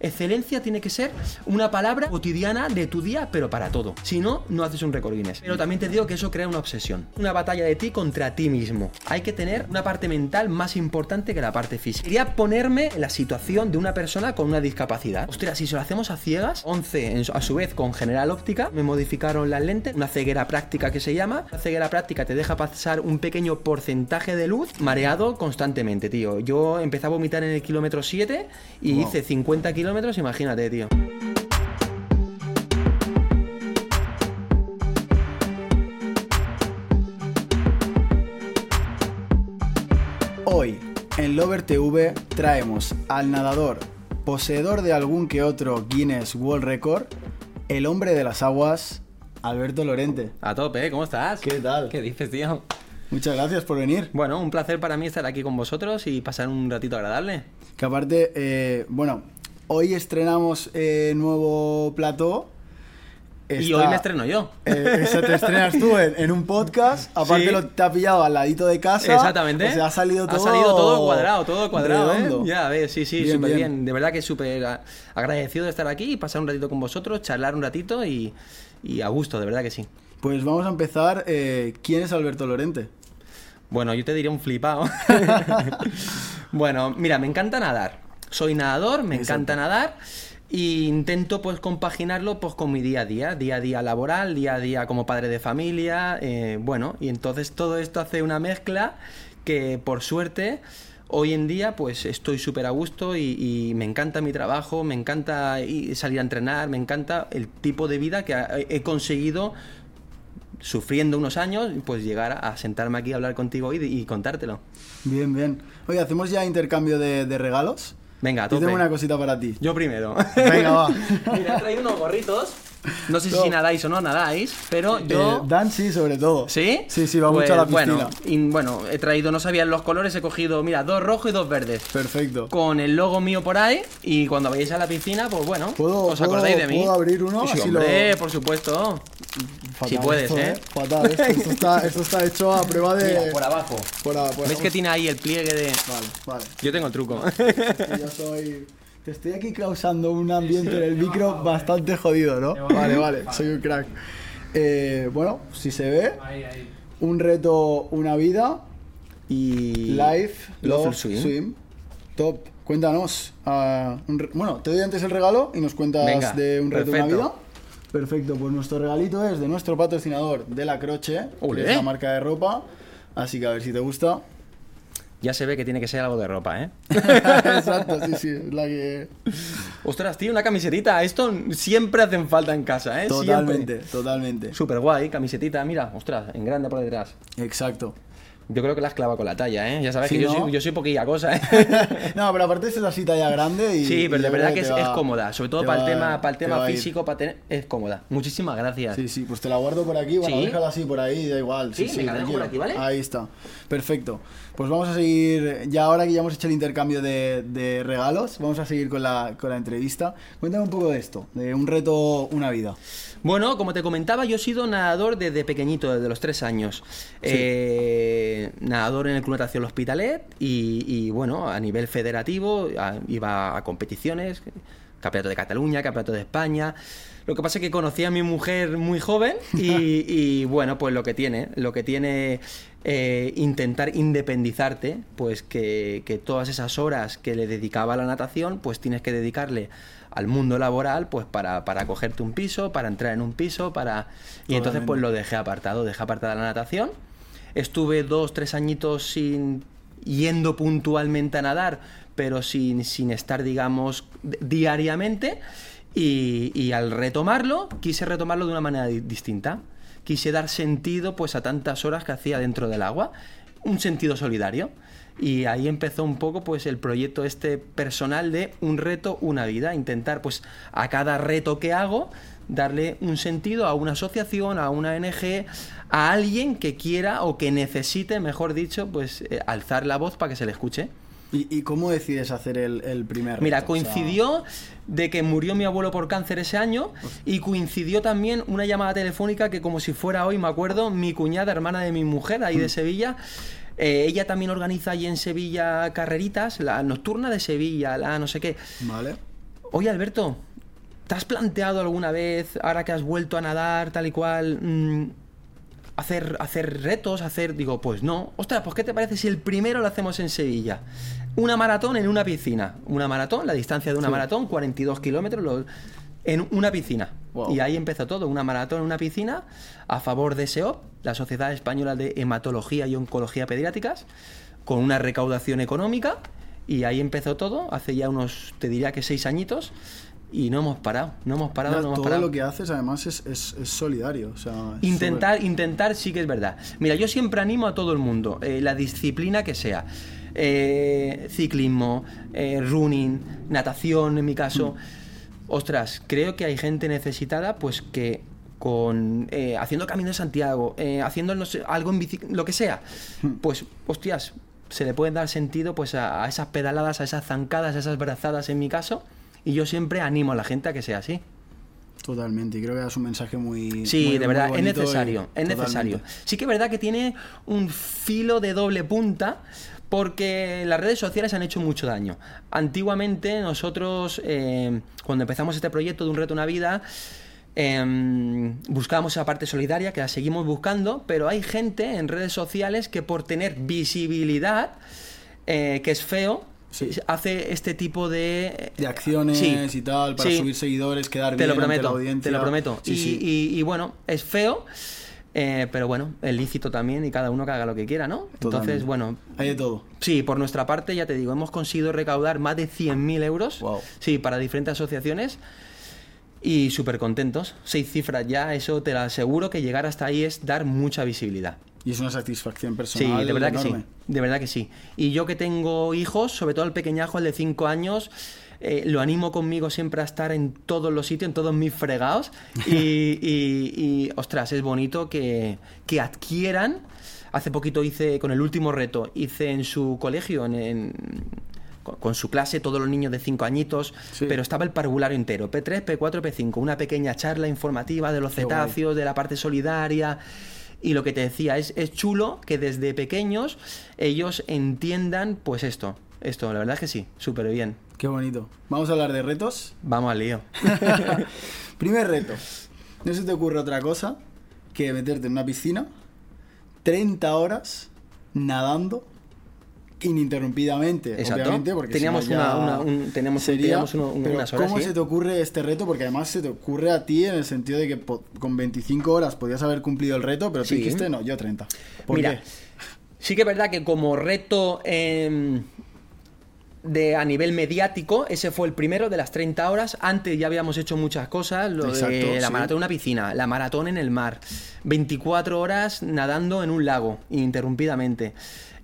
Excelencia tiene que ser una palabra cotidiana de tu día, pero para todo. Si no, no haces un récord Guinness. Pero también te digo que eso crea una obsesión. Una batalla de ti contra ti mismo. Hay que tener una parte mental más importante que la parte física. Quería ponerme en la situación de una persona con una discapacidad. Ostras, si se lo hacemos a ciegas, 11 a su vez con general óptica, me modificaron las lentes, una ceguera práctica que se llama. La ceguera práctica te deja pasar un pequeño porcentaje de luz mareado constantemente, tío. Yo empecé a vomitar en el kilómetro 7 y hice 50 kilómetros imagínate, tío. Hoy, en Lover TV, traemos al nadador, poseedor de algún que otro Guinness World Record, el hombre de las aguas, Alberto Lorente. A tope, ¿eh? ¿cómo estás? ¿Qué tal? ¿Qué dices, tío? Muchas gracias por venir. Bueno, un placer para mí estar aquí con vosotros y pasar un ratito agradable. Que aparte, eh, bueno, Hoy estrenamos eh, nuevo plató. y hoy me estreno yo. Eh, te estrenas tú en, un podcast. Aparte lo te ha pillado al ladito de casa. Exactamente. O sea, ha salido todo. Ha salido todo cuadrado, todo cuadrado. ¿eh? Ya ves, sí, sí, súper bien. De verdad que súper agradecido de estar aquí y pasar un ratito con vosotros, charlar un ratito y, a gusto, de verdad que sí. Pues vamos a empezar. Eh, ¿Quién es Alberto Lorente? Bueno, yo te diría un flipado. bueno, mira, me encanta nadar soy nadador, me encanta nadar e intento pues compaginarlo pues con mi día a día, día a día laboral, día a día como padre de familia, eh, bueno, y entonces todo esto hace una mezcla que por suerte hoy en día pues estoy súper a gusto y, me encanta mi trabajo, me encanta salir a entrenar, me encanta el tipo de vida que he conseguido sufriendo unos años, pues llegar a sentarme aquí a hablar contigo y, contártelo. Bien, bien. Oye, ¿hacemos ya intercambio de, de regalos? Venga, tope. Yo tengo una cosita para ti. Yo primero. Venga, va. Mira, he traído unos gorritos. No sé si nadáis o no nadáis, pero eh, yo. Dan sí, sobre todo. ¿Sí? Sí, sí, va mucho a la pues, piscina. Bueno, bueno, he traído, no sabían los colores, he cogido, mira, dos rojos y dos verdes. Perfecto. Con el logo mío por ahí, y cuando vayáis a la piscina, pues bueno, os acordáis de mí. ¿Puedo abrir uno? Sí, hombre, por supuesto. si puedes, ¿eh? ¿eh? Fatal, esto, está, esto, está, hecho a prueba de. Mira, por abajo. Por, ¿Ves que tiene ahí el pliegue de.? Vale, vale. Yo tengo el truco. yo soy. Te estoy aquí causando un ambiente en el micro bastante jodido, ¿no? Vale, vale, soy un crack. Eh, bueno, si se ve, un reto, una vida y Life, Love, swim. Top. Cuéntanos. Uh, bueno, te doy antes el regalo y nos cuentas de un reto, una vida. Perfecto, pues nuestro regalito es de nuestro patrocinador de la Croche, que es la marca de ropa. Así que a ver si te gusta ya se ve que tiene que ser algo de ropa, ¿eh? Exacto, sí, sí, es la que... Ostras, tío, una camisetita. Esto siempre hacen falta en casa, ¿eh? Totalmente, totalmente. Súper guay, camisetita, mira, ostras, en grande por detrás. Exacto. Yo creo que la has clavado con la talla, ¿eh? Ya sabes que yo, soy, yo, soy, poquilla cosa, ¿eh? no, pero aparte es así talla grande y... Sí, pero de verdad que es, cómoda. Sobre todo para el tema, para el tema físico, para tener... Es cómoda. Muchísimas gracias. Sí, sí, pues te la guardo por aquí. Bueno, déjala así por ahí, da igual. Sí, sí, me por aquí, ¿vale? Ahí está. Perfecto. Pues vamos a seguir, ya ahora que ya hemos hecho el intercambio de, de regalos, vamos a seguir con la, con la entrevista. Cuéntame un poco de esto, de un reto, una vida. Bueno, como te comentaba, yo he sido nadador desde pequeñito, desde los tres años. Eh, nadador en el Club Natación Hospitalet y, bueno, a nivel federativo iba a competiciones, Campeonato de Cataluña, Campeonato de España. Lo que pasa es que conocí a mi mujer muy joven y, bueno, pues lo que tiene, lo que tiene eh, intentar independizarte, pues que, que, todas esas horas que le dedicaba a la natación, pues tienes que dedicarle al mundo laboral, pues para, para cogerte un piso, para entrar en un piso, para... Y entonces pues lo dejé apartado, dejé apartada la natación. Estuve dos, tres añitos sin yendo puntualmente a nadar, pero sin, sin estar, digamos, diariamente. Y, y, al retomarlo, quise retomarlo de una manera distinta. Quise dar sentido pues a tantas horas que hacía dentro del agua, un sentido solidario. Y ahí empezó un poco pues el proyecto este personal de un reto, una vida, intentar pues a cada reto que hago darle un sentido a una asociación, a una ONG, a alguien que quiera o que necesite, mejor dicho, pues eh, alzar la voz para que se le escuche. ¿Y, cómo decides hacer el, primer reto? Mira, coincidió de que murió mi abuelo por cáncer ese año y coincidió también una llamada telefónica que como si fuera hoy, me acuerdo, mi cuñada, hermana de mi mujer, ahí de mm. Sevilla, eh, ella también organiza allí en Sevilla carreritas, la nocturna de Sevilla, la no sé qué. Vale. oye Alberto, ¿te has planteado alguna vez, ahora que has vuelto a nadar tal y cual, mm, hacer, hacer retos, hacer, digo, pues no. Ostras, pues ¿qué te parece si el primero lo hacemos en Sevilla? Una maratón en una piscina. Una maratón, la distancia de una maratón, 42 kilómetros, en una piscina. Y ahí empezó todo, una maratón en una piscina a favor de SEOP, la Sociedad Española de Hematología y Oncología Pediátricas, con una recaudación económica. Y ahí empezó todo, hace ya unos, te diría que seis añitos y no hemos parado, no hemos parado, no, hemos todo lo que haces además es, es, solidario. O sea, intentar, intentar sí que es verdad. Mira, yo siempre animo a todo el mundo, eh, la disciplina que sea. Eh, ciclismo, eh, running, natación en mi caso. Mm. Ostras, creo que hay gente necesitada pues que con haciendo camino de Santiago, haciendo algo en bici, lo que sea, mm. pues hostias, se le puede dar sentido pues a, a esas pedaladas, a esas zancadas, a esas brazadas en mi caso y yo siempre animo a la gente a que sea así. Totalmente, y creo que es un mensaje muy. Sí, de verdad, es necesario, es necesario. Sí que es verdad que tiene un filo de doble punta, porque las redes sociales han hecho mucho daño. Antiguamente, nosotros, eh, cuando empezamos este proyecto de Un Reto Una Vida, em, buscábamos esa parte solidaria, que la seguimos buscando, pero hay gente en redes sociales que por tener visibilidad, eh, que es feo, hace este tipo de... De acciones y tal, para subir seguidores, quedar te bien lo prometo, la audiencia. Te lo prometo. Y, y, bueno, es feo, eh, pero bueno, es lícito también y cada uno que haga lo que quiera, ¿no? Entonces, bueno... Hay de todo. Sí, por nuestra parte, ya te digo, hemos conseguido recaudar más de 100.000 euros. Wow. Sí, para diferentes asociaciones. Y súper contentos. Seis cifras ya, eso te lo aseguro que llegar hasta ahí es dar mucha visibilidad. Y es una satisfacción personal. Sí, de verdad que sí. De verdad que sí. Y yo que tengo hijos, sobre todo el pequeñajo, el de 5 años, eh, lo animo conmigo siempre a estar en todos los sitios, en todos mis fregados. Y, ostras, es bonito que, adquieran. Hace poquito hice, con el último reto, hice en su colegio, en, con su clase, todos los niños de 5 añitos, pero estaba el parvulario entero, P3, P4, P5, una pequeña charla informativa de los cetáceos, de la parte solidaria. Y lo que te decía, es, es chulo que desde pequeños ellos entiendan pues esto. Esto, la verdad es que sí, súper bien. Qué bonito. ¿Vamos a hablar de retos? Vamos al lío. Primer reto. No se te ocurre otra cosa que meterte en una piscina 30 horas nadando ininterrumpidamente, obviamente, porque teníamos, una, un, tenemos, sería, unas horas. ¿Cómo se te ocurre este reto? Porque además se te ocurre a ti en el sentido de que con 25 horas podías haber cumplido el reto, pero tú dijiste, no, yo 30. ¿Por Mira, sí que es verdad que como reto em, de a nivel mediático, ese fue el primero de las 30 horas. Antes ya habíamos hecho muchas cosas, lo de la maratón en una piscina, la maratón en el mar, 24 horas nadando en un lago, ininterrumpidamente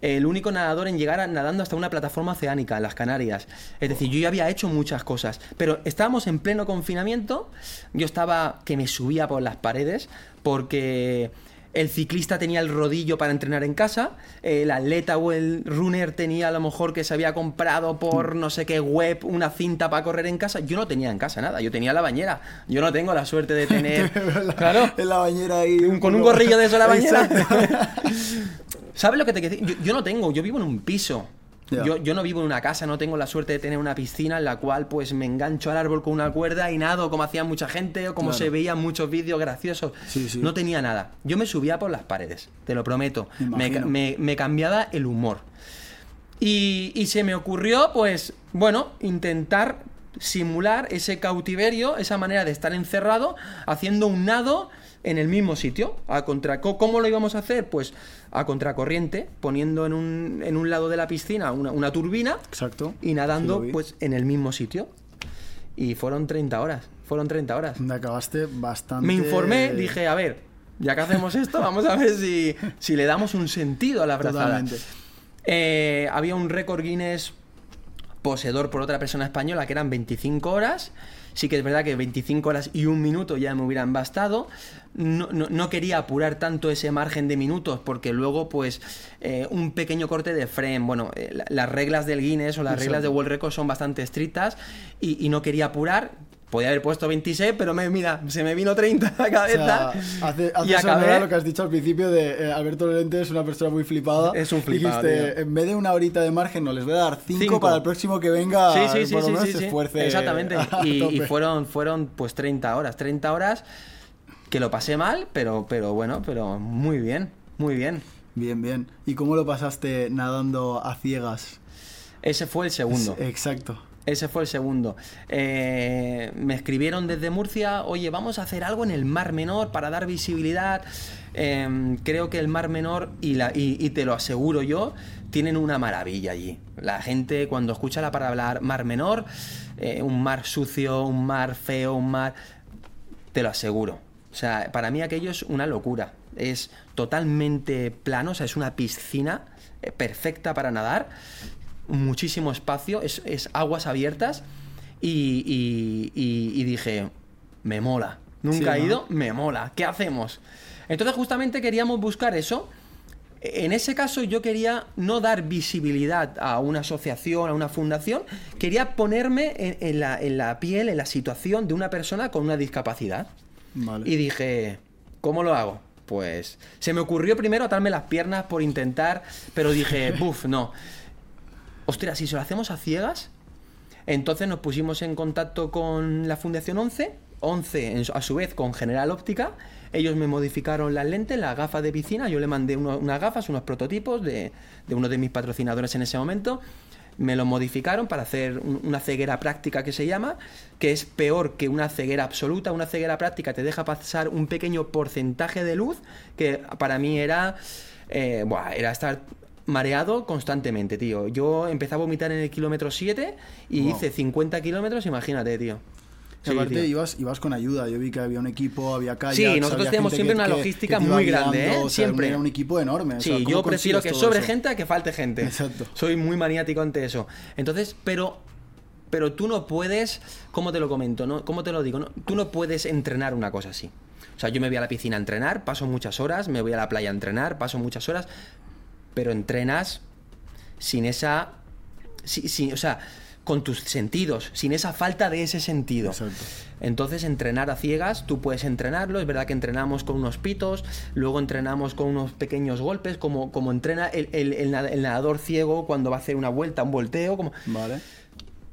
el único nadador en llegar nadando hasta una plataforma oceánica en las Canarias. Es decir, yo ya había hecho muchas cosas, pero estábamos en pleno confinamiento, yo estaba que me subía por las paredes porque el ciclista tenía el rodillo para entrenar en casa, el atleta o el runner tenía a lo mejor que se había comprado por no sé qué web una cinta para correr en casa. Yo no tenía en casa nada, yo tenía la bañera. Yo no tengo la suerte de tener. claro. En la bañera ahí. con un gorrillo de eso la bañera. ¿Sabes lo que te quiero decir? Yo, no tengo, yo vivo en un piso. Yo, yo, no vivo en una casa, no tengo la suerte de tener una piscina en la cual pues me engancho al árbol con una cuerda y nado como hacía mucha gente o como se veían muchos vídeos graciosos. No tenía nada. Yo me subía por las paredes, te lo prometo. Me, cambiaba el humor. Y, y se me ocurrió pues, bueno, intentar simular ese cautiverio, esa manera de estar encerrado, haciendo un nado en el mismo sitio. A contra, ¿Cómo lo íbamos a hacer? Pues a contracorriente, poniendo en un, en un lado de la piscina una, turbina Exacto. y nadando pues en el mismo sitio. Y fueron 30 horas. Fueron 30 horas. Me acabaste bastante. Me informé, dije, a ver, ya que hacemos esto, vamos a ver si, si le damos un sentido a la brazada. Eh, había un récord Guinness poseedor por otra persona española que eran 25 horas Sí que es verdad que 25 horas y un minuto ya me hubieran bastado. No, quería apurar tanto ese margen de minutos porque luego pues eh, un pequeño corte de frame, bueno, eh, las reglas del Guinness o las reglas de World Record son bastante estrictas y, no quería apurar Podía haber puesto 26, pero me, mira, se me vino 30 a la cabeza. hace, hace y acabé... lo que has dicho al principio de eh, Alberto Lorente es una persona muy flipada. Es un flipado. Dijiste, en vez de una horita de margen, no, les voy a dar 5 para el próximo que venga. Sí, sí, sí. Por lo menos se esfuerce. Exactamente. Y, fueron, fueron pues 30 horas. 30 horas que lo pasé mal, pero, pero bueno, pero muy bien, muy bien. Bien, bien. ¿Y cómo lo pasaste nadando a ciegas? Ese fue el segundo. exacto. Ese fue el segundo. Eh, me escribieron desde Murcia, oye, vamos a hacer algo en el Mar Menor para dar visibilidad. Em, creo que el Mar Menor, y, te lo aseguro yo, tienen una maravilla allí. La gente cuando escucha la palabra Mar Menor, eh, un mar sucio, un mar feo, un mar... Te lo aseguro. O sea, para mí aquello es una locura. Es totalmente plano, o sea, es una piscina eh, perfecta para nadar muchísimo espacio, es, aguas abiertas y, dije, me mola. Nunca he ido, me mola. ¿Qué hacemos? Entonces justamente queríamos buscar eso. En ese caso yo quería no dar visibilidad a una asociación, a una fundación, quería ponerme en, la, piel, en la situación de una persona con una discapacidad. Y dije, ¿cómo lo hago? Pues se me ocurrió primero atarme las piernas por intentar, pero dije, buf, no ostras, si se lo hacemos a ciegas, entonces nos pusimos en contacto con la Fundación 11, 11 a su vez con General Óptica, ellos me modificaron las lentes, las gafas de piscina, yo le mandé unas gafas, unos prototipos de, uno de mis patrocinadores en ese momento, me lo modificaron para hacer una ceguera práctica que se llama, que es peor que una ceguera absoluta. Una ceguera práctica te deja pasar un pequeño porcentaje de luz, que para mí era, eh, era estar mareado constantemente, tío. Yo empecé a vomitar en el kilómetro 7 y hice 50 kilómetros, imagínate, tío. aparte ibas, ibas con ayuda, yo vi que había un equipo, había calles. Sí, nosotros tenemos siempre una logística muy grande, ¿eh? siempre. Era un equipo enorme. Sí, yo prefiero que sobre gente a que falte gente. Exacto. Soy muy maniático ante eso. Entonces, pero pero tú no puedes, ¿cómo te lo comento? No? ¿Cómo te lo digo? tú no puedes entrenar una cosa así. O sea, yo me voy a la piscina a entrenar, paso muchas horas, me voy a la playa a entrenar, paso muchas horas, pero entrenas sin esa... o sea, con tus sentidos, sin esa falta de ese sentido. Entonces, entrenar a ciegas, tú puedes entrenarlo, es verdad que entrenamos con unos pitos, luego entrenamos con unos pequeños golpes, como, como entrena el, nadador ciego cuando va a hacer una vuelta, un volteo, como... Vale.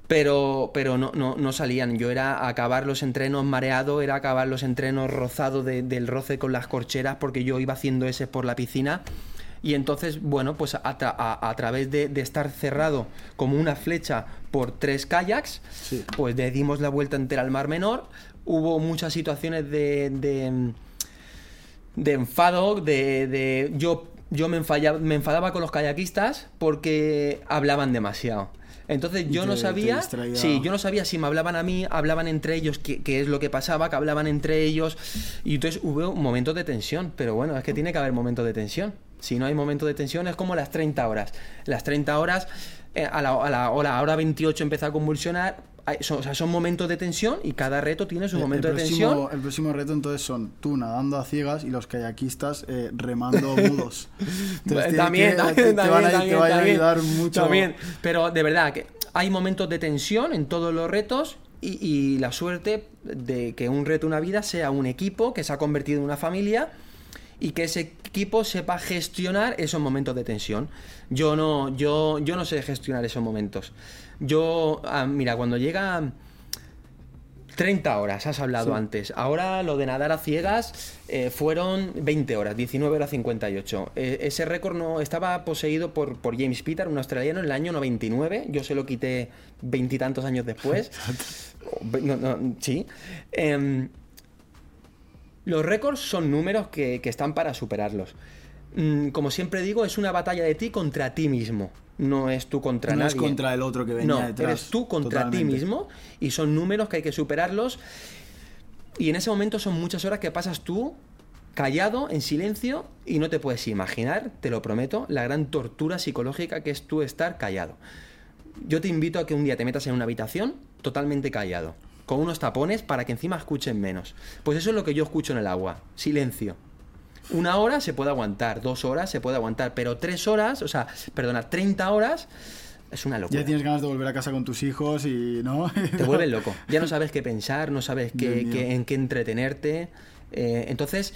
Pero, pero no, no, no, salían. Yo era acabar los entrenos mareado, era acabar los entrenos rozado del roce con las corcheras, porque yo iba haciendo ese por la piscina y entonces, bueno, pues a, través de, estar cerrado como una flecha por tres kayaks, pues le dimos la vuelta entera al Mar Menor. Hubo muchas situaciones de, de, enfado, de, yo, yo me, enfadaba, me enfadaba con los kayakistas porque hablaban demasiado. Entonces yo no sabía, sí, yo no sabía si me hablaban a mí, hablaban entre ellos, qué, es lo que pasaba, que hablaban entre ellos, y entonces hubo momentos de tensión, pero bueno, es que tiene que haber momentos de tensión. Si no hay momento de tensión, es como las 30 horas. Las 30 horas, eh, a, la, a, la, hora, 28 empieza a convulsionar. son, o sea, son momentos de tensión y cada reto tiene su momento de tensión. El próximo reto entonces son tú nadando a ciegas y los kayakistas eh, remando mudos. también, también, te, van a, ayudar mucho. También, pero de verdad que hay momentos de tensión en todos los retos y, y, la suerte de que un reto, una vida, sea un equipo que se ha convertido en una familia y que ese equipo sepa gestionar esos momentos de tensión. Yo no, yo, yo no sé gestionar esos momentos. Yo, ah, mira, cuando llega 30 horas, has hablado antes. Ahora lo de nadar a ciegas eh, fueron 20 horas, 19 horas 58. E, ese récord no estaba poseído por, por James Peter, un australiano, en el año 99. Yo se lo quité veintitantos años después. sí. Em, los récords son números que, están para superarlos. Mm, como siempre digo, es una batalla de ti contra ti mismo. No es tú contra nadie. No es contra el otro que venía no, detrás. Eres tú contra ti mismo y son números que hay que superarlos. Y en ese momento son muchas horas que pasas tú callado, en silencio, y no te puedes imaginar, te lo prometo, la gran tortura psicológica que es tú estar callado. Yo te invito a que un día te metas en una habitación totalmente callado con unos tapones para que encima escuchen menos. Pues eso es lo que yo escucho en el agua, silencio. Una hora se puede aguantar, dos horas se puede aguantar, pero tres horas, o sea, perdona, 30 horas, Es una locura. Ya tienes ganas de volver a casa con tus hijos y. ¿no? Te vuelves loco. Ya no sabes qué pensar, no sabes qué, en qué entretenerte. Eh, entonces,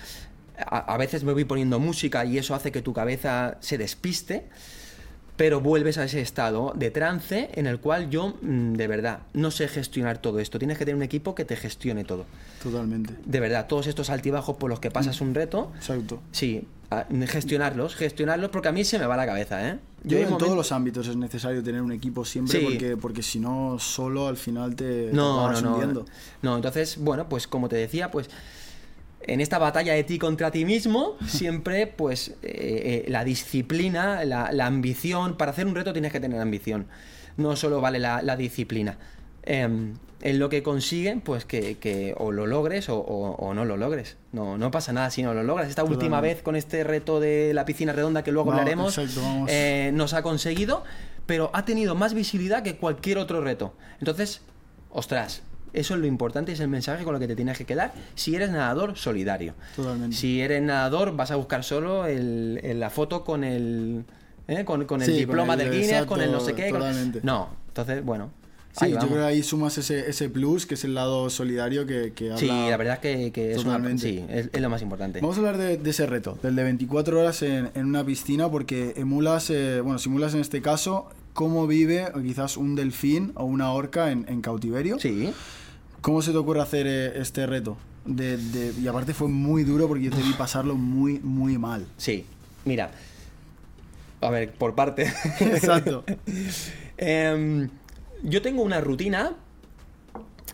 a, veces me voy poniendo música y eso hace que tu cabeza se despiste pero vuelves a ese estado de trance en el cual yo, mm, de verdad, no sé gestionar todo esto. Tienes que tener un equipo que te gestione todo. Totalmente. De verdad, todos estos altibajos por los que pasas un reto. Exacto. Sí, gestionarlos, gestionarlos porque a mí se me va la cabeza, ¿eh? Yo, en todos los ámbitos es necesario tener un equipo siempre porque, porque si no, solo al final te, no, no, no, no, entonces, bueno, pues como te decía, pues en esta batalla de ti contra ti mismo, siempre, pues, eh, eh, la disciplina, la, ambición. Para hacer un reto tienes que tener ambición. No solo vale la, disciplina. Em, en lo que consiguen, pues que, o lo logres o, no lo logres. No, no pasa nada si no lo logras. Esta última vez con este reto de la piscina redonda que luego hablaremos, eh, nos ha conseguido, pero ha tenido más visibilidad que cualquier otro reto. Entonces, ostras, eso es lo importante, es el mensaje con lo que te tienes que quedar si eres nadador solidario. Totalmente. Si eres nadador, vas a buscar solo el, la foto con el, ¿eh? con, el diploma del Guinness, con el no sé qué. No, entonces, bueno. Sí, yo creo que ahí sumas ese, ese plus, que es el lado solidario que, que habla Sí, la verdad es que, es, sí, es, lo más importante. Vamos a hablar de, ese reto, del de 24 horas en, en una piscina, porque emulas, eh, bueno, simulas en este caso cómo vive quizás un delfín o una orca en, en cautiverio. Sí. ¿Cómo se te ocurre hacer eh, este reto? De, y aparte fue muy duro porque yo te vi pasarlo muy, muy mal. Sí, mira. A ver, por parte. Exacto. Em, yo tengo una rutina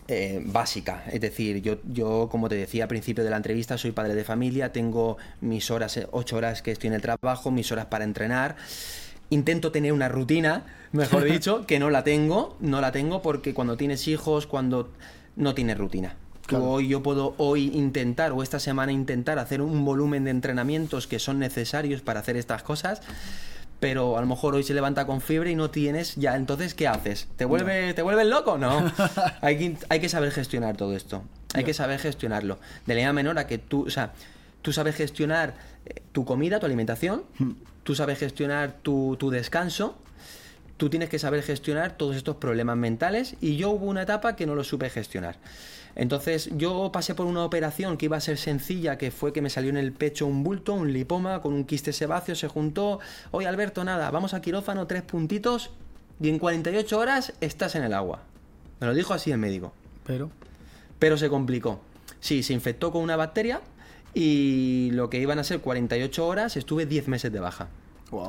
eh, básica. Es decir, yo, yo, como te decía al principio de la entrevista, soy padre de familia, tengo mis horas, eh, ocho horas que estoy en el trabajo, mis horas para entrenar. Intento tener una rutina, mejor dicho, que no la tengo, no la tengo porque cuando tienes hijos, cuando no tiene rutina. Hoy yo puedo hoy intentar o esta semana intentar hacer un volumen de entrenamientos que son necesarios para hacer estas cosas, pero a lo mejor hoy se levanta con fiebre y no tienes ya, entonces ¿qué haces? ¿Te vuelve te vuelves loco? No. hay, que, hay que saber gestionar todo esto. Hay que saber gestionarlo. De la menor a que tú, o sea, tú sabes gestionar eh, tu comida, tu alimentación, hmm. tú sabes gestionar tu, tu descanso, tú tienes que saber gestionar todos estos problemas mentales y yo hubo una etapa que no lo supe gestionar. Entonces yo pasé por una operación que iba a ser sencilla, que fue que me salió en el pecho un bulto, un lipoma con un quiste sebáceo, se juntó, oye Alberto, nada, vamos a quirófano, tres puntitos y en 48 horas estás en el agua. Me lo dijo así el médico. Pero... Pero se complicó. Sí, se infectó con una bacteria y lo que iban a ser 48 horas estuve 10 meses de baja.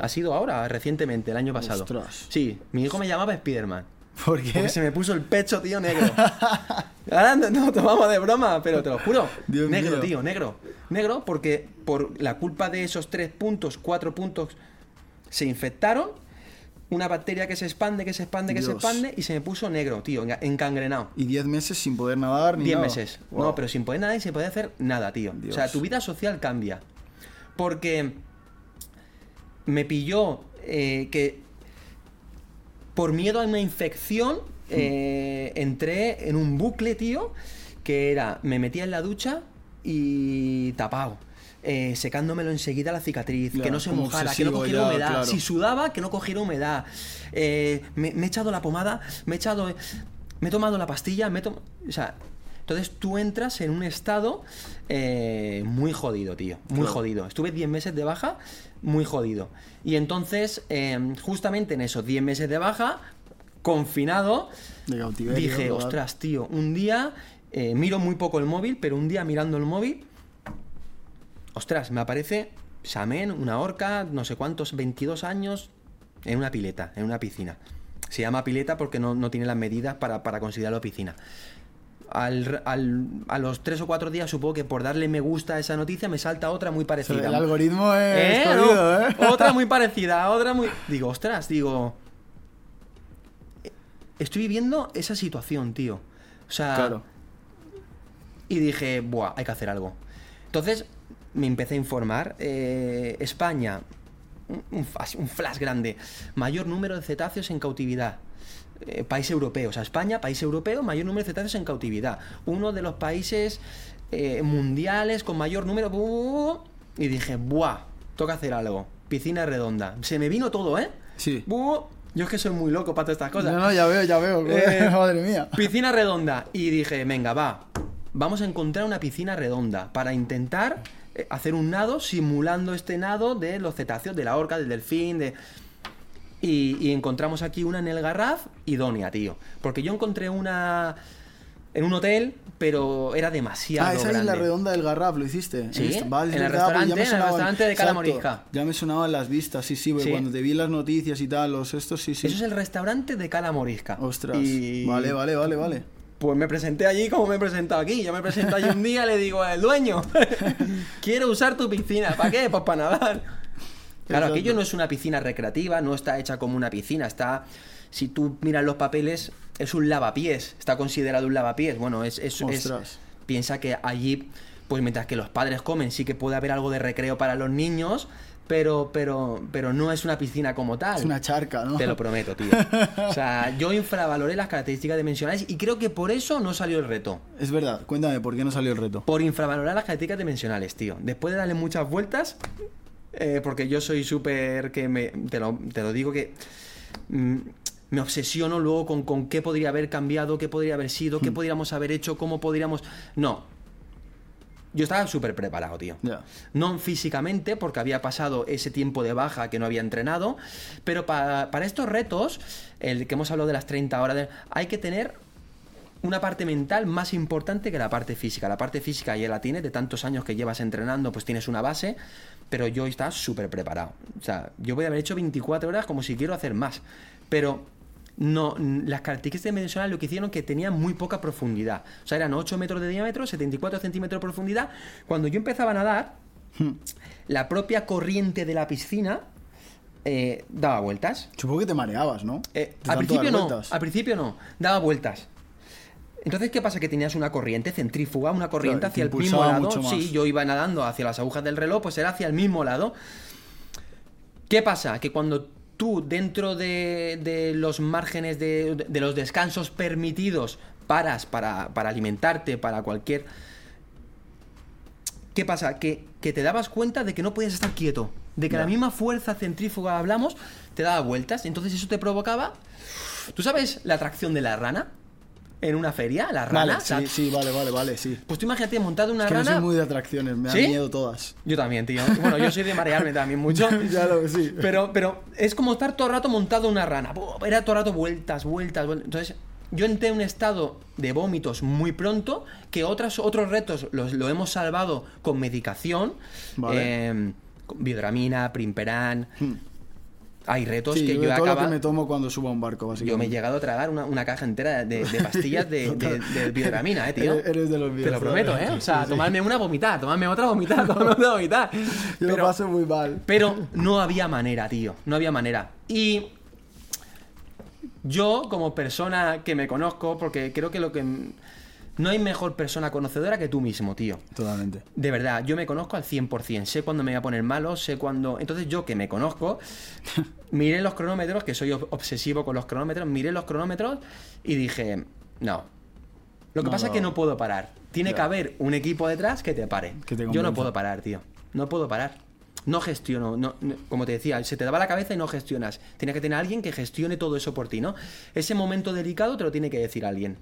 Ha sido ahora, recientemente, el año pasado. Sí, mi hijo me llamaba Spiderman. ¿Por qué? Porque se me puso el pecho, tío, negro. Ahora no tomamos de broma, pero te lo juro. negro, tío, negro. Negro porque por la culpa de esos tres puntos, cuatro puntos, se infectaron. Una bacteria que se expande, que se expande, que se expande y se me puso negro, tío, encangrenado. ¿Y diez meses sin poder nadar ni Diez meses. No, pero sin poder nadar y sin poder hacer nada, tío. O sea, tu vida social cambia. Porque me pilló eh, que por miedo a una infección eh, entré en un bucle, tío, que era, me metía en la ducha y tapado. Eh, secándomelo enseguida la cicatriz, que no se mojara, que no cogiera humedad. Si sudaba, que no cogiera humedad. me, he echado la pomada, me he echado. Me he tomado la pastilla, me he tomado. O sea, entonces tú entras en un estado eh, muy jodido, tío. Muy jodido. Estuve 10 meses de baja, muy jodido. Y entonces, em, justamente en esos 10 meses de baja, confinado, dije, ostras, tío, un día eh, miro muy poco el móvil, pero un día mirando el móvil, ostras, me aparece Samen, una orca, no sé cuántos, 22 años, en una pileta, en una piscina. Se llama pileta porque no, tiene las medidas para, para considerarlo piscina al, a los tres o cuatro días, supongo que por darle me gusta a esa noticia, me salta otra muy parecida. El algoritmo es ¿Eh? ¿eh? Otra muy parecida, otra muy. Digo, ostras, digo. Estoy viviendo esa situación, tío. O sea. Claro. Y dije, buah, hay que hacer algo. Entonces me empecé a informar. Eh, España, un, un flash grande. Mayor número de cetáceos en cautividad. Eh, país europeo, o sea, España, país europeo, mayor número de cetáceos en cautividad. Uno de los países eh, mundiales con mayor número. Y dije, ¡buah! Toca hacer algo. Piscina redonda. Se me vino todo, ¿eh? Sí. Yo es que soy muy loco para todas estas cosas. No, no, ya veo, ya veo. Eh, madre mía. Piscina redonda. Y dije, venga, va. Vamos a encontrar una piscina redonda para intentar hacer un nado simulando este nado de los cetáceos, de la orca, del delfín, de... Y, encontramos aquí una en el Garraf, idónea, tío. Porque yo encontré una en un hotel, pero era demasiado. Ah, esa es la redonda del Garraf, lo hiciste. Sí, en, el restaurante, en el restaurante de Cala Ya me sonaban las vistas, sí, sí, cuando te vi las noticias y tal, los estos, sí, sí. Eso es el restaurante de Cala Ostras. Vale, vale, vale, vale. Pues me presenté allí como me he presentado aquí. Yo me presento allí un día y le digo al dueño, quiero usar tu piscina. ¿Para qué? Pues para nadar. Claro, aquello no es una piscina recreativa, no está hecha como una piscina, está... Si tú miras los papeles, es un lavapiés, está considerado un lavapiés. Bueno, es, es, piensa que allí, pues mientras que los padres comen, sí que puede haber algo de recreo para los niños, pero, pero, pero no es una piscina como tal. Es una charca, ¿no? Te lo prometo, tío. O sea, yo infravaloré las características dimensionales y creo que por eso no salió el reto. Es verdad, cuéntame, ¿por qué no salió el reto? Por infravalorar las características dimensionales, tío. Después de darle muchas vueltas, eh, porque yo soy súper que me, te, lo, te lo digo que... Mm, me obsesiono luego con, con qué podría haber cambiado, qué podría haber sido, qué hmm. podríamos haber hecho, cómo podríamos... No, yo estaba súper preparado, tío. No físicamente, porque había pasado ese tiempo de baja que no había entrenado, pero para, estos retos, el que hemos hablado de las 30 horas, hay que tener una parte mental más importante que la parte física. La parte física ya la tienes, de tantos años que llevas entrenando, pues tienes una base, pero yo estaba súper preparado. O sea, yo voy a haber hecho 24 horas como si quiero hacer más. Pero no, las características dimensionales lo que hicieron que tenían muy poca profundidad. O sea, eran 8 metros de diámetro, 74 centímetros de profundidad. Cuando yo empezaba a nadar, hmm. la propia corriente de la piscina eh, daba vueltas. Supongo que te mareabas, ¿no? Eh, al principio no, al principio no, daba vueltas. Entonces, ¿qué pasa? Que tenías una corriente centrífuga, una corriente hacia el mismo lado. Sí, yo iba nadando hacia las agujas del reloj, pues era hacia el mismo lado. ¿Qué pasa? Que cuando tú dentro de, los márgenes de, los descansos permitidos paras para, alimentarte, para cualquier... ¿Qué pasa? Que, te dabas cuenta de que no podías estar quieto, de que la misma fuerza centrífuga hablamos te daba vueltas, entonces eso te provocaba... ¿Tú sabes la atracción de la rana? En una feria, la rana. sí, sí, vale, vale, vale, sí. Pues tú imagínate montado una es que rana. Yo soy muy de atracciones, me ¿Sí? miedo todas. Yo también, tío. Bueno, yo soy de marearme también mucho. ya lo sí. Pero, pero es como estar todo el rato montado una rana. Era todo el rato vueltas, vueltas, vueltas. Entonces, yo entré en un estado de vómitos muy pronto, que otros, otros retos los, lo hemos salvado con medicación. Vale. Eh, biodramina, primperán, hmm. Hay retos que yo, todo lo que me tomo cuando subo a un barco, básicamente. Yo me he llegado a tragar una, caja entera de, pastillas de, de, biodramina, eh, tío. Eres de los Te lo prometo, eh. O sea, tomarme una vomitar, tomarme otra vomitar, tomarme otra vomitar. Yo lo paso muy mal. Pero no había manera, tío. No había manera. Y yo, como persona que me conozco, porque creo que lo que no hay mejor persona conocedora que tú mismo, tío. Totalmente. De verdad, yo me conozco al 100%. Sé cuándo me voy a poner malo, sé cuándo... Entonces yo que me conozco, miré los cronómetros, que soy obsesivo con los cronómetros, miré los cronómetros y dije, no. Lo que pasa es que no puedo parar. Tiene que haber un equipo detrás que te pare. yo no puedo parar, tío. No puedo parar. No gestiono, no, como te decía, se te daba la cabeza y no gestionas. Tiene que tener alguien que gestione todo eso por ti, ¿no? Ese momento delicado te lo tiene que decir alguien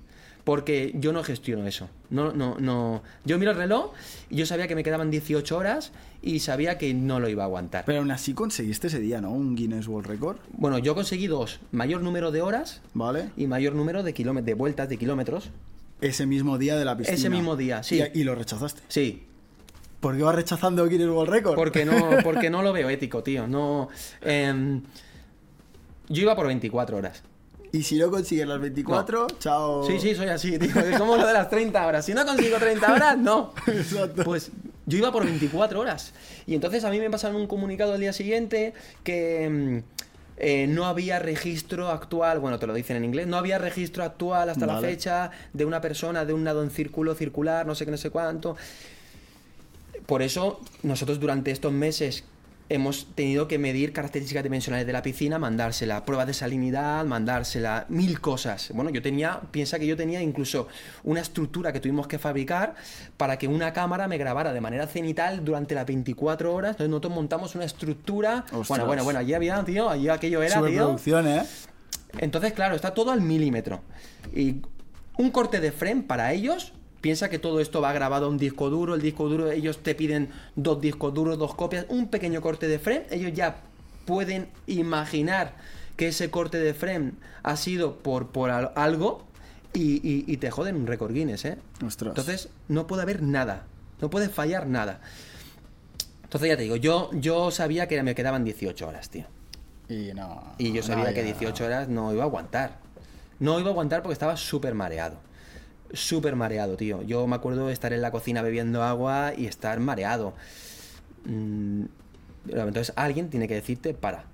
porque yo no gestiono eso. No, no, no. Yo miro el reloj y yo sabía que me quedaban 18 horas y sabía que no lo iba a aguantar. Pero aún así conseguiste ese día, ¿no? Un Guinness World Record. Bueno, yo conseguí dos: mayor número de horas vale. y mayor número de, de vueltas de kilómetros. Ese mismo día de la piscina. Ese mismo día, sí. ¿Y, lo rechazaste? Sí. ¿Por qué vas rechazando Guinness World Record? Porque no, porque no lo veo ético, tío. No. Em, yo iba por 24 horas. Y si no consigues las 24, chao. Sí, sí, soy así, tío. Es como lo de las 30 horas. Si no consigo 30 horas, no. Exacto. Pues yo iba por 24 horas. Y entonces a mí me pasaron un comunicado al día siguiente que mm, eh, no había registro actual, bueno, te lo dicen en inglés, no había registro actual hasta la fecha de una persona de un lado en círculo circular, no sé qué, no sé cuánto. Por eso nosotros durante estos meses hemos tenido que medir características dimensionales de la piscina, mandársela, pruebas de salinidad, mandársela, mil cosas. Bueno, yo tenía, piensa que yo tenía incluso una estructura que tuvimos que fabricar para que una cámara me grabara de manera cenital durante las 24 horas. Entonces nosotros montamos una estructura. Bueno, bueno, bueno, allí había, tío, allí aquello era, tío. ¿eh? Entonces, claro, está todo al milímetro. Y un corte de frame para ellos Piensa que todo esto va grabado a un disco duro, el disco duro, ellos te piden dos discos duros, dos copias, un pequeño corte de frame, ellos ya pueden imaginar que ese corte de frame ha sido por, por algo y, te joden un récord Guinness, ¿eh? Entonces no puede haber nada, no puede fallar nada. Entonces ya te digo, yo, yo sabía que me quedaban 18 horas, tío. Y no. Y yo sabía que 18 horas no iba a aguantar. No iba a aguantar porque estaba súper mareado súper mareado, tío. Yo me acuerdo de estar en la cocina bebiendo agua y estar mareado. Mm, entonces alguien tiene que decirte, para.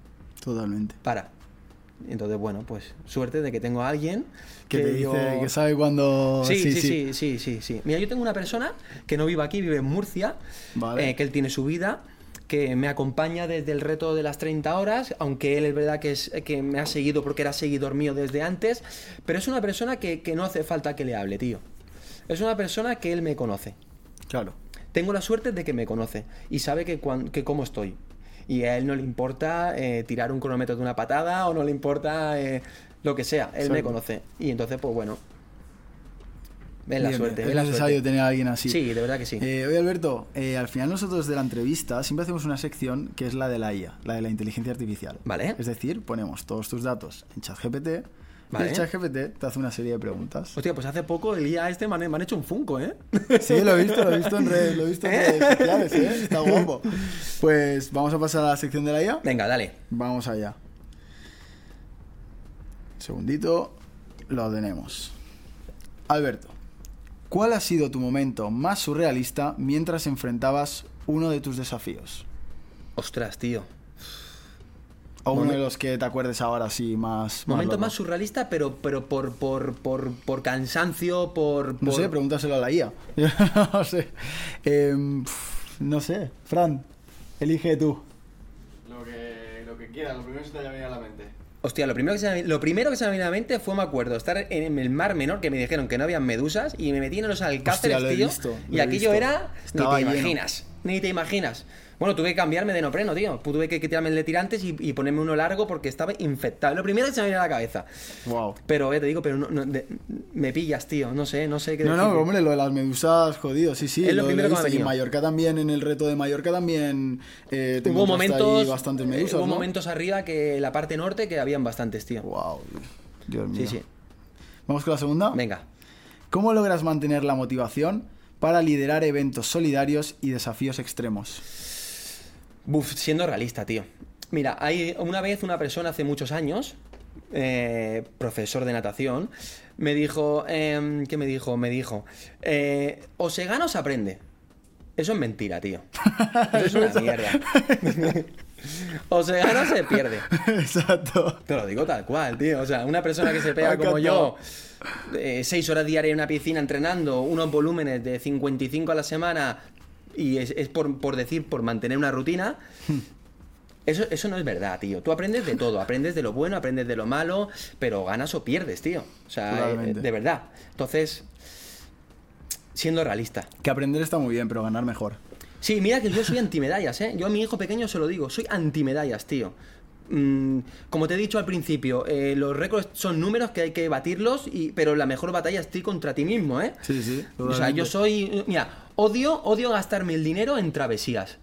Totalmente. Para. Entonces, bueno, pues suerte de que tengo a alguien que, te dice que sabe cuándo. Sí sí sí, sí sí sí, Mira, yo tengo una persona que no vive aquí, vive en Murcia, eh, que él tiene su vida que me acompaña desde el reto de las 30 horas, aunque él es verdad que, es, que me ha seguido porque era seguidor mío desde antes, pero es una persona que, no hace falta que le hable, tío. Es una persona que él me conoce. Claro. Tengo la suerte de que me conoce y sabe que, que cómo estoy. Y a él no le importa eh, tirar un cronómetro de una patada o no le importa eh, lo que sea. Él me conoce. Y entonces, pues bueno, Ven la suerte. Es necesario tener a alguien así. Sí, de verdad que sí. Eh, oye, Alberto, eh, al final nosotros de la entrevista siempre hacemos una sección que es la de la IA, la de la inteligencia artificial. Vale. Es decir, ponemos todos tus datos en ChatGPT Vale. El ChatGPT te hace una serie de preguntas. Hostia, pues hace poco el IA este me han, hecho un Funko, ¿eh? Sí, lo he visto, lo he visto en redes, lo he visto en redes sociales, ¿eh? Está guapo. Pues vamos a pasar a la sección de la IA. Venga, dale. Vamos allá. segundito, lo tenemos. Alberto. ¿Cuál ha sido tu momento más surrealista mientras enfrentabas uno de tus desafíos? Ostras, tío. O uno de los que te acuerdes ahora sí más. Momento más, surrealista, pero, pero por, por, por, por cansancio, por, No sé, pregúntaselo a la IA. no sé. Em, no sé. Fran, elige tú. Lo que, lo que quieras, lo primero que se te haya venido a la mente. Hostia, lo primero, que se me, lo primero que se me vino a la mente fue, me acuerdo, estar en el mar menor, que me dijeron que no habían medusas, y me metí en los alcáceres, tío. y aquello era. ni te imaginas. Ni te imaginas. Bueno, tuve que cambiarme de nopreno, tío. Tuve que quitarme el de tirantes y, ponerme uno largo porque estaba infectado. Lo primero que se me vino a la cabeza. Wow. Pero, eh, te digo, pero no, me pillas, tío. No sé, no sé qué No, no, hombre, lo de las medusas, jodido. Sí, sí. Es lo, primero que me En Mallorca también, en el reto de Mallorca también. Eh, hubo momentos. bastantes medusas. hubo momentos arriba que la parte norte que habían bastantes, tío. Wow. Dios mío. Sí, sí. ¿Vamos con la segunda? Venga. ¿Cómo logras mantener la motivación para liderar eventos solidarios y desafíos extremos? Buf, siendo realista, tío. Mira, hay una vez una persona hace muchos años, eh, profesor de natación, me dijo, eh, ¿qué me dijo? Me dijo, eh, o se gana o se aprende. Eso es mentira, tío. Eso es una mierda. o se gana o se pierde. Exacto. Te lo digo tal cual, tío. O sea, una persona que se pega como yo, eh, seis horas diarias en una piscina entrenando, unos volúmenes de 55 a la semana, y es, por, decir, por mantener una rutina. Eso, eso no es verdad, tío. Tú aprendes de todo, aprendes de lo bueno, aprendes de lo malo, pero ganas o pierdes, tío. O sea, eh, de verdad. Entonces, siendo realista. Que aprender está muy bien, pero ganar mejor. Sí, mira que yo soy antimedallas, ¿eh? Yo a mi hijo pequeño se lo digo, soy antimedallas, tío. Mm, como te he dicho al principio, eh, los récords son números que hay que batirlos, y, pero la mejor batalla estoy contra ti mismo, ¿eh? Sí, sí. O sea, yo soy. Mira, odio, odio gastarme el dinero en travesías.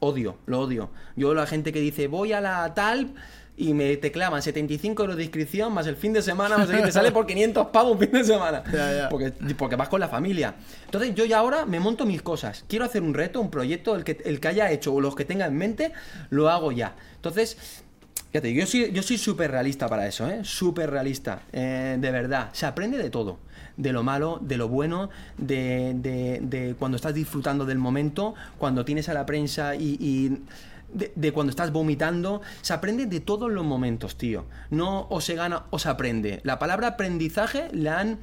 Odio, lo odio. Yo, la gente que dice, voy a la tal y me te claman 75 euros de inscripción más el fin de semana, no sé qué, te sale por 500 pavos un fin de semana. Porque, porque vas con la familia. Entonces yo ya ahora me monto mis cosas. Quiero hacer un reto, un proyecto, el que, el que haya hecho o los que tenga en mente, lo hago ya. Entonces Fíjate, yo soy, yo soy súper realista para eso, ¿eh? Súper realista, eh, de verdad. Se aprende de todo. De lo malo, de lo bueno, de, de, cuando estás disfrutando del momento, cuando tienes a la prensa y, de, cuando estás vomitando. Se aprende de todos los momentos, tío. No o se gana o se aprende. La palabra aprendizaje la han,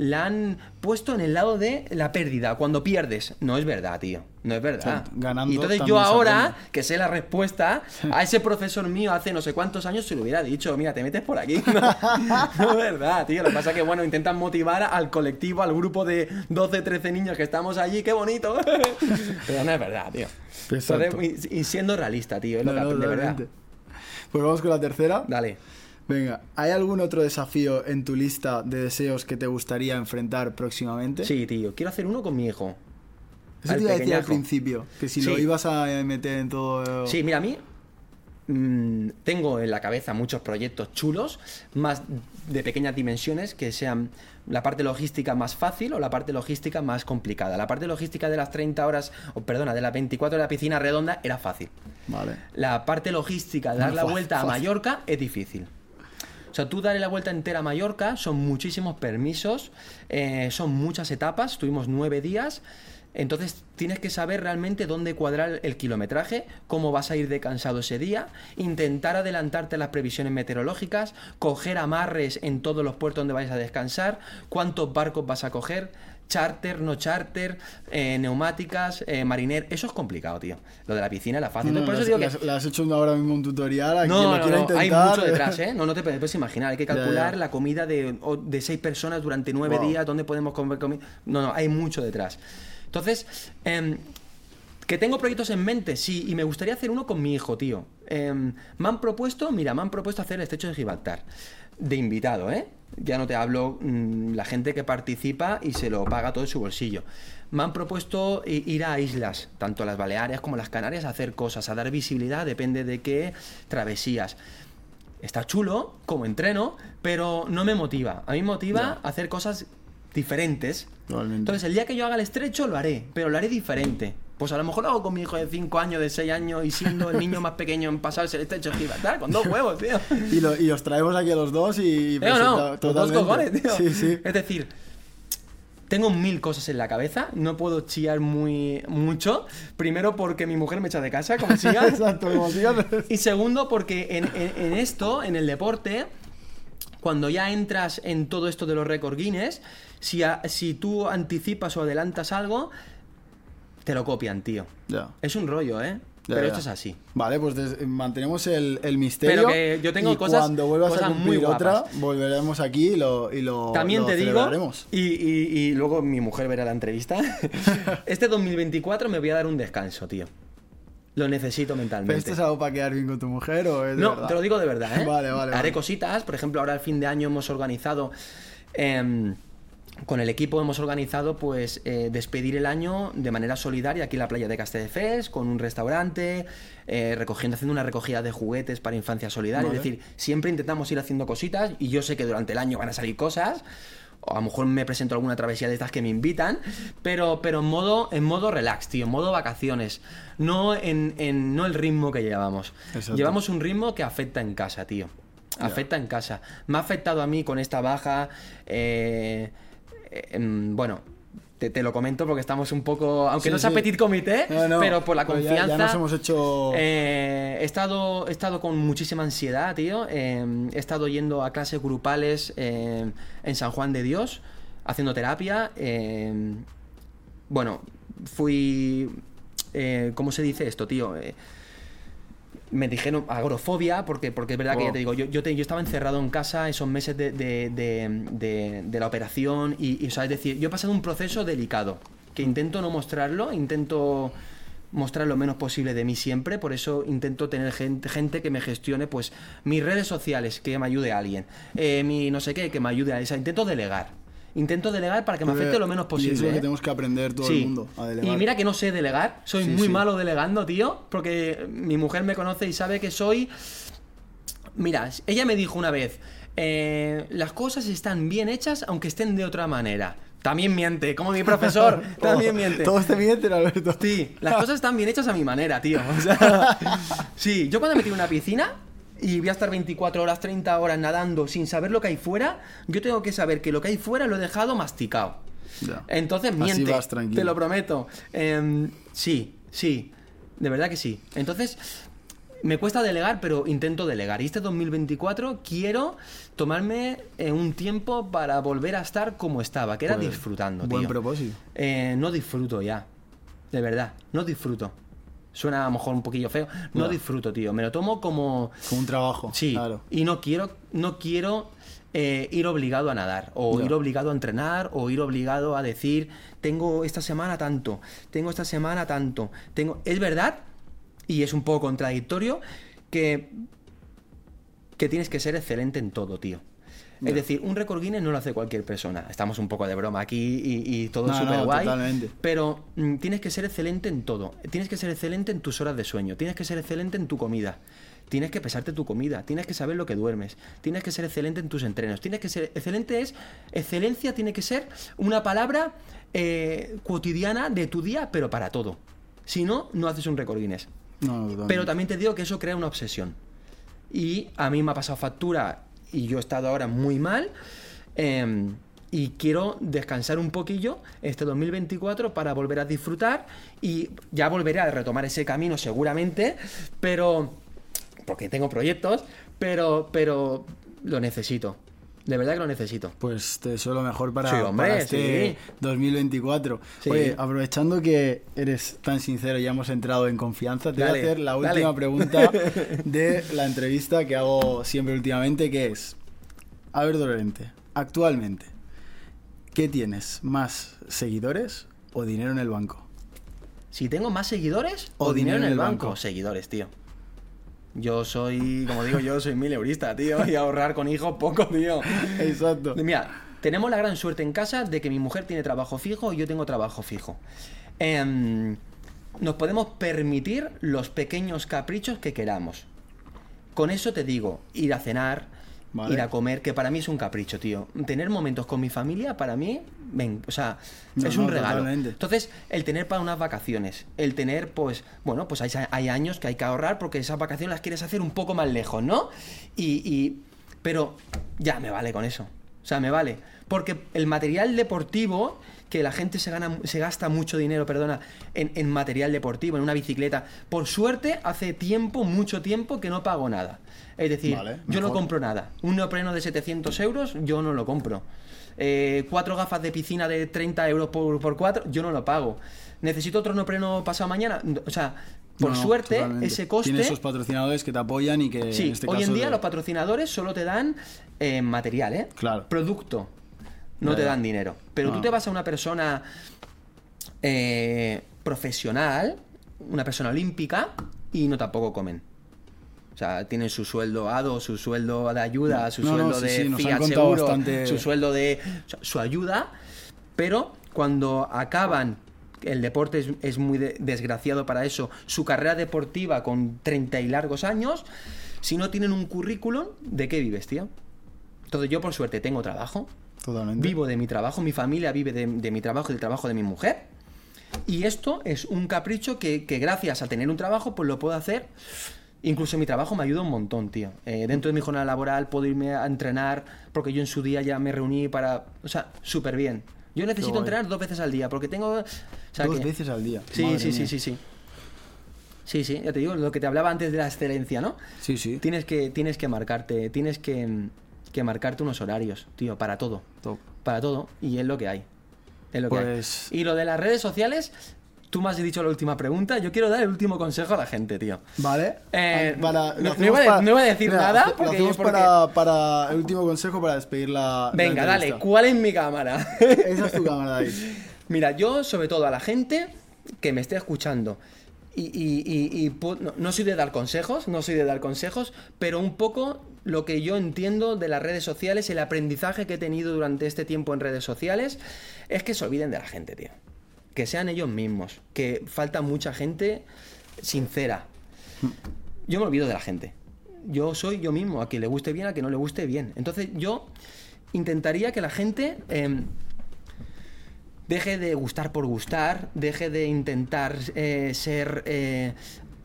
la han puesto en el lado de la pérdida. Cuando pierdes, no es verdad, tío. No es verdad. ganando y entonces yo ahora, que sé la respuesta, a ese profesor mío hace no sé cuántos años se lo hubiera dicho, mira, te metes por aquí. No, es verdad, tío. Lo que pasa es que, bueno, intentan motivar al colectivo, al grupo de 12, 13 niños que estamos allí, qué bonito. Pero no es verdad, tío. y, siendo realista, tío, es lo que de verdad. Pues vamos con la tercera. Dale. Venga, ¿hay algún otro desafío en tu lista de deseos que te gustaría enfrentar próximamente? Sí, tío. Quiero hacer uno con mi hijo. Eso te iba a decir al principio, que si lo ibas a meter en todo... Sí, mira, a mí mm, tengo en la cabeza muchos proyectos chulos, más de pequeñas dimensiones, que sean la parte logística más fácil o la parte logística más complicada. La parte logística de las 30 horas, o perdona, de las 24 de la piscina redonda era fácil. Vale. La parte logística de dar la vuelta a Mallorca es difícil. O sea, tú darle la vuelta entera a Mallorca, son muchísimos permisos, eh, son muchas etapas, tuvimos nueve días. Entonces tienes que saber realmente dónde cuadrar el kilometraje, cómo vas a ir de cansado ese día, intentar adelantarte las previsiones meteorológicas, coger amarres en todos los puertos donde vais a descansar, cuántos barcos vas a coger, charter, no charter, eh, neumáticas, eh, mariner. Eso es complicado, tío. Lo de la piscina la fácil. por eso digo que... has hecho ahora mismo un tutorial. no, no, no, hay mucho detrás, ¿eh? No, no te puedes imaginar. Hay que calcular la comida de, de, seis personas durante nueve días, dónde podemos comer comida. No, no, hay mucho detrás. Entonces, em, ¿que tengo proyectos en mente? Sí, y me gustaría hacer uno con mi hijo, tío. Em, me han propuesto, mira, me han propuesto hacer el estrecho de Gibraltar. De invitado, ¿eh? Ya no te hablo mm, la gente que participa y se lo paga todo en su bolsillo. Me han propuesto ir a islas, tanto las Baleares como las Canarias, a hacer cosas, a dar visibilidad, depende de qué travesías. Está chulo como entreno, pero no me motiva. A mí me motiva hacer cosas diferentes. Entonces, el día que yo haga el estrecho, lo haré, pero lo haré diferente. Pues a lo mejor lo hago con mi hijo de 5 años, de 6 años y siendo el niño más pequeño en pasarse el estrecho de con dos huevos, tío. y, lo, y los traemos aquí a los dos y. no, no, dos cojones, tío. Sí, sí. Es decir, tengo mil cosas en la cabeza, no puedo chillar muy mucho. Primero porque mi mujer me echa de casa, como sigas. Exacto, como sigas. y segundo porque en, en, esto, en el deporte, cuando ya entras en todo esto de los récord Guinness, si, si tú anticipas o adelantas algo, te lo copian, tío. Es un rollo, ¿eh? pero esto es así. Vale, pues mantenemos el, misterio. Pero que yo tengo y cosas. Cuando vuelvas a cumplir otra, volveremos aquí y lo, y lo También te digo. Y, y, luego mi mujer verá la entrevista. este 2024 me voy a dar un descanso, tío. Lo necesito mentalmente. ¿Pero esto es algo para quedar bien con tu mujer o es de No, te lo digo de verdad, ¿eh? vale, vale. Haré cositas. Por ejemplo, ahora al fin de año hemos organizado. Em, con el equipo hemos organizado pues eh, despedir el año de manera solidaria aquí en la playa de Castelldefels con un restaurante eh, recogiendo haciendo una recogida de juguetes para infancia solidaria es decir siempre intentamos ir haciendo cositas y yo sé que durante el año van a salir cosas o a lo mejor me presento alguna travesía de estas que me invitan, pero, pero en modo, en modo relax, tío, en modo vacaciones, no en, no el ritmo que llevamos. Llevamos un ritmo que afecta en casa, tío. Afecta en casa. Me ha afectado a mí con esta baja. Eh, Em, bueno, te, lo comento porque estamos un poco, aunque no sea petit comité, pero por la confianza. Ya, nos hemos hecho. Eh, he, estado, he estado con muchísima ansiedad, tío. Em, he estado yendo a clases grupales em, en San Juan de Dios, haciendo terapia. bueno, fui. Eh, ¿Cómo se dice esto, tío? Me dijeron agorofobia, porque, porque es verdad que ya te digo, yo, yo, estaba encerrado en casa esos meses de, de, la operación y, o sea, es decir, yo he pasado un proceso delicado, que intento no mostrarlo, intento mostrar lo menos posible de mí siempre, por eso intento tener gente, gente que me gestione pues mis redes sociales, que me ayude a alguien, eh, mi no sé qué, que me ayude a esa, intento delegar intento delegar para que me afecte lo menos posible. Y es lo que ¿eh? tenemos que aprender todo el mundo a delegar. Y mira que no sé delegar, soy muy malo delegando, tío, porque mi mujer me conoce y sabe que soy... Mira, ella me dijo una vez, eh, las cosas están bien hechas aunque estén de otra manera. También miente, como mi profesor, también miente. Todos te mienten, Alberto. Sí, las cosas están bien hechas a mi manera, tío. O sea, sí, yo cuando me tiro una piscina, y voy a estar 24 horas, 30 horas nadando sin saber lo que hay fuera, yo tengo que saber que lo que hay fuera lo he dejado masticado. Entonces miente, te lo prometo. Em, sí, sí, de verdad que sí. Entonces, me cuesta delegar, pero intento delegar. Y este 2024 quiero tomarme eh, un tiempo para volver a estar como estaba, que era pues, disfrutando. Buen propósito. Eh, no disfruto ya. De verdad, no disfruto. Suena a lo mejor un poquillo feo. No, disfruto, tío. Me lo tomo como. Como un trabajo. Sí. Y no quiero, no quiero eh, ir obligado a nadar, o ir obligado a entrenar, o ir obligado a decir, tengo esta semana tanto, tengo esta semana tanto. Tengo. Es verdad y es un poco contradictorio que, que tienes que ser excelente en todo, tío. Es decir, un récord Guinness no lo hace cualquier persona. Estamos un poco de broma aquí y, todo es súper guay. pero mm, tienes que ser excelente en todo. Tienes que ser excelente en tus horas de sueño. Tienes que ser excelente en tu comida. Tienes que pesarte tu comida. Tienes que saber lo que duermes. Tienes que ser excelente en tus entrenos. Tienes que ser excelente es excelencia tiene que ser una palabra eh, cotidiana de tu día, pero para todo. Si no, no haces un récord Guinness. Pero también te digo que eso crea una obsesión. Y a mí me ha pasado factura y yo he estado ahora muy mal. Em, y quiero descansar un poquillo este 2024 para volver a disfrutar y ya volveré a retomar ese camino seguramente, pero porque tengo proyectos, pero pero lo necesito. De verdad que lo necesito. Pues te deseo lo mejor para, este 2024. Oye, aprovechando que eres tan sincero y ya hemos entrado en confianza, te voy a hacer la última pregunta de la entrevista que hago siempre últimamente, que es, a ver, Dolorente, actualmente, ¿qué tienes? ¿Más seguidores o dinero en el banco? Si tengo más seguidores o, dinero, en el, banco? Seguidores, tío. Yo soy, como digo yo, soy mileurista, tío, y ahorrar con hijos poco, tío. Exacto. Mira, tenemos la gran suerte en casa de que mi mujer tiene trabajo fijo y yo tengo trabajo fijo. Em, nos podemos permitir los pequeños caprichos que queramos. Con eso te digo, ir a cenar, ir a comer, que para mí es un capricho, tío. Tener momentos con mi familia, para mí, ven, o sea, es un regalo. Entonces, el tener para unas vacaciones, el tener, pues, bueno, pues hay, hay, años que hay que ahorrar porque esas vacaciones las quieres hacer un poco más lejos, ¿no? Y, y, pero ya me vale con eso. O sea, me vale. Porque el material deportivo que la gente se, gana, se gasta mucho dinero, perdona, en, material deportivo, en una bicicleta. Por suerte, hace tiempo, mucho tiempo, que no pago nada. Es decir, yo no compro nada. Un neopreno de 700 euros, yo no lo compro. Eh, cuatro gafas de piscina de 30 euros por, cuatro, yo no lo pago. ¿Necesito otro neopreno pasado mañana? O sea, por suerte, ese coste. Tienes esos patrocinadores que te apoyan y que. Sí, este hoy en día los patrocinadores solo te dan eh, material, ¿eh? Claro. Producto no te dan dinero. Pero tú te vas a una persona eh, profesional, una persona olímpica, y no tampoco comen. O sea, tienen su sueldo ADO, su sueldo de ayuda, su sueldo de Fiat Seguro, su sueldo de... su ayuda, pero cuando acaban el deporte es, muy desgraciado para eso, su carrera deportiva con 30 y largos años, si no tienen un currículum, ¿de qué vives, tío? Entonces yo por suerte tengo trabajo, Vivo de mi trabajo, mi familia vive de, mi trabajo y del trabajo de mi mujer. Y esto es un capricho que, gracias a tener un trabajo, pues lo puedo hacer. Incluso mi trabajo me ayuda un montón, tío. Eh, dentro de mi jornada laboral puedo irme a entrenar porque yo en su día ya me reuní para... O sea, súper bien. Yo necesito entrenar dos veces al día porque tengo... dos veces al día. Sí, sí, sí, sí, sí. Sí, sí, ya te digo, lo que te hablaba antes de la excelencia, ¿no? Sí, sí. Tienes que, tienes que marcarte, tienes que que marcarte unos horarios, tío, para todo. Para todo. Y es lo que hay. Es lo que hay. Pues y lo de las redes sociales, tú me has dicho la última pregunta. Yo quiero dar el último consejo a la gente, tío. Vale. Eh, ah, no, iba a, decir nada. Porque, para, para, el último consejo para despedir la. Venga, dale. ¿Cuál es mi cámara? Esa es tu cámara, David. Mira, yo, sobre todo a la gente que me esté escuchando. Y, y, y, no soy de dar consejos, no soy de dar consejos, pero un poco lo que yo entiendo de las redes sociales, el aprendizaje que he tenido durante este tiempo en redes sociales, es que se olviden de la gente, tío. Que sean ellos mismos. Que falta mucha gente sincera. Yo me olvido de la gente. Yo soy yo mismo, a quien le guste bien, a quien no le guste bien. Entonces yo intentaría que la gente em, deje de gustar por gustar, deje de intentar eh, ser eh,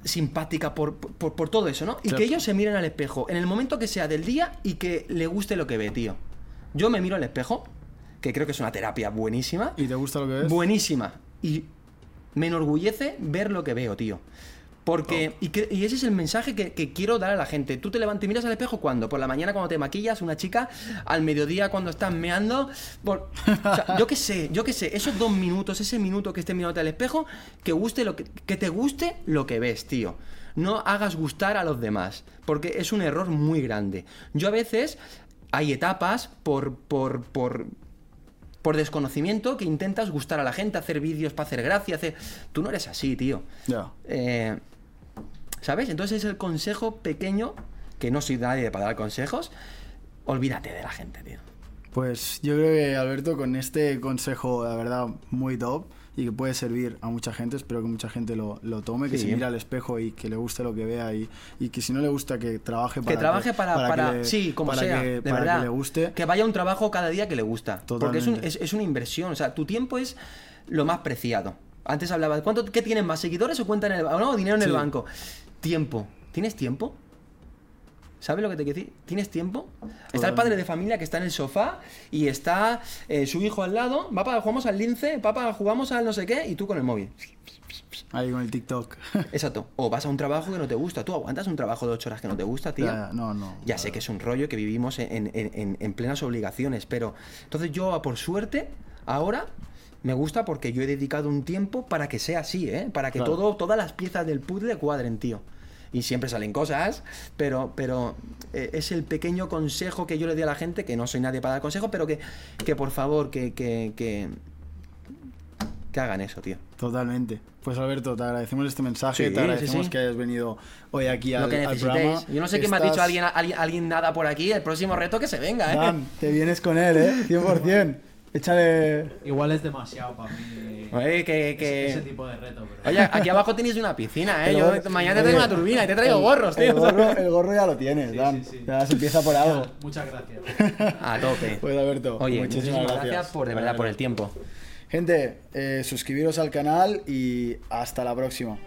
simpática por, por, todo eso, ¿no? Y que ellos se miren al espejo en el momento que sea del día y que le guste lo que ve, tío. Yo me miro al espejo, que creo que es una terapia buenísima. ¿Y te gusta lo que ves? Buenísima. Y me enorgullece ver lo que veo, tío. Porque, y, ese es el mensaje que, quiero dar a la gente. Tú te levantas y miras al espejo cuando? Por la mañana cuando te maquillas, una chica, al mediodía cuando estás meando. Por, yo qué sé, yo qué sé, esos dos minutos, ese minuto que estés mirando al espejo, que, guste lo que, que te guste lo que ves, tío. No hagas gustar a los demás, porque es un error muy grande. Yo a veces hay etapas por, por, por, por desconocimiento que intentas gustar a la gente, hacer vídeos para hacer gracia, hacer... Tú no eres así, tío. Ya. Eh, ¿Sabes? Entonces es el consejo pequeño, que no soy nadie para dar consejos, olvídate de la gente, tío. Pues yo creo que Alberto, con este consejo, la verdad, muy top y que puede servir a mucha gente, espero que mucha gente lo, lo tome, que se mire al espejo y que le guste lo que vea y, y que si no le gusta que trabaje para que trabaje para, para, sí, como sea, de verdad, que le guste. Que vaya a un trabajo cada día que le gusta, porque es, un, es, es una inversión, o sea, tu tiempo es lo más preciado. Antes hablaba, ¿cuánto, ¿qué tienen más? ¿Seguidores o cuenta en el no, dinero en el banco? Tiempo. ¿Tienes tiempo? ¿Sabes lo que te quiero decir? ¿Tienes tiempo? Está el padre de familia que está en el sofá y está eh, su hijo al lado. Papá, jugamos al lince, papá, jugamos al no sé qué, y tú con el móvil. Ahí con el TikTok. Exacto. O vas a un trabajo que no te gusta. ¿Tú aguantas un trabajo de ocho horas que no te gusta, tío? no, no. Ya sé que es un rollo que vivimos en, plenas obligaciones, pero entonces yo, por suerte, ahora me gusta porque yo he dedicado un tiempo para que sea así, ¿eh? Para que todo, todas las piezas del puzzle cuadren, tío y siempre salen cosas, pero, pero eh, es el pequeño consejo que yo le doy a la gente, que no soy nadie para dar consejo, pero que, que por favor, que, que, que, hagan eso, tío. Totalmente. Pues Alberto, te agradecemos este mensaje, te agradecemos que hayas venido hoy aquí al, programa. Yo no sé qué me ha dicho alguien, alguien, nada por aquí, el próximo reto que se venga, ¿eh? Dan, te vienes con él, ¿eh? 100%. Échale. Igual es demasiado para mí. Oye, que, que... Ese, tipo de reto. Oye, aquí abajo tenéis una piscina, ¿eh? Yo mañana te traigo una turbina y te traigo gorros, tío. El gorro, ya lo tienes, Dan. Ya se empieza por algo. Muchas gracias. A tope. Pues Alberto. Oye, muchísimas, gracias. por, de verdad, por el tiempo. Gente, eh, suscribiros al canal y hasta la próxima.